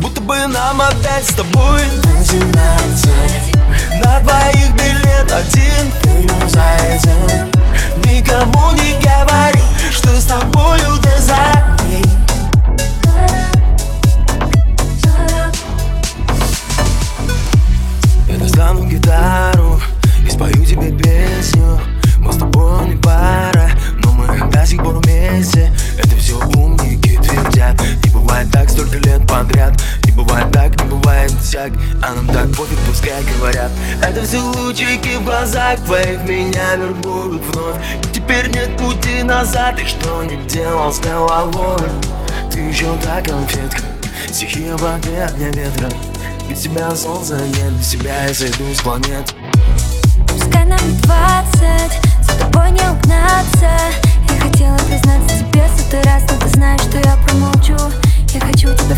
Будто бы нам отдать с тобой. Один столько лет подряд. Не бывает так, не бывает всяк. А нам так пофиг, пускай говорят. Это все лучики в глазах твоих. Меня вербуют вновь. И теперь нет пути назад. И что не делал с головой? Ты еще та конфетка. Стихия воды, огня ветра. Без тебя солнца нет, без тебя я сойду с планет. Пускай нам не двадцать, за тобой не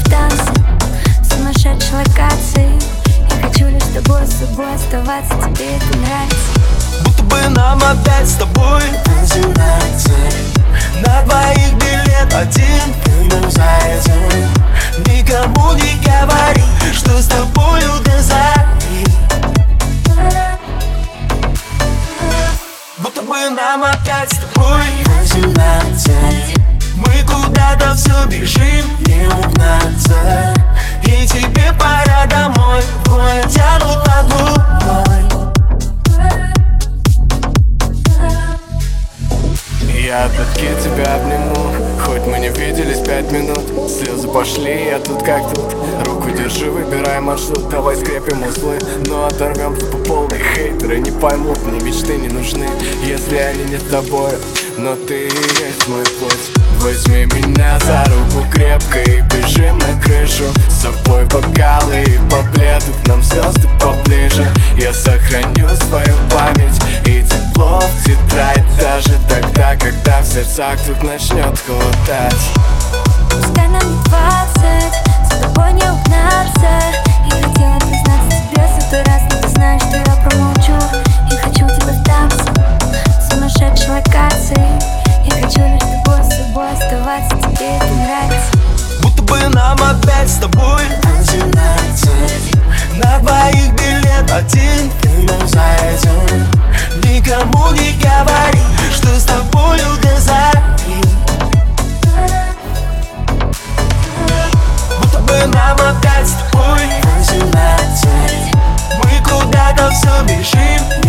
в сумасшедшей локации. Я хочу лишь с тобой, с собой оставаться, тебе это нравится. Будто бы нам опять с тобой. Начинается На двоих билет один. Ты зайдем Никому не говори Что с тобою до зари. Будто бы нам опять с тобой. Начинается Мы куда-то все бежим Не угнаться. И тебе пора домой Двое тянут одну Я таки тебя обниму Хоть мы не виделись пять минут. Слезы пошли, я тут как тут Держи, выбирай маршрут Давай скрепим узлы, но оторвемся по полной. Хейтеры не поймут, мне мечты не нужны Если они не с тобой. Но ты и есть мой путь. Возьми меня за руку крепко И бежим на крышу. С собой бокалы и поплеты нам звезды поближе. Я сохраню свою память И тепло в тетрадь Даже тогда, когда в сердцах вдруг начнет холодать Пускай нам не нравится Будто бы нам опять с тобой. Начинается На двоих билет один. Ты зайдем Никому не говори Что с тобою до зари Будто бы нам опять с тобой. Начинается Мы куда-то все бежим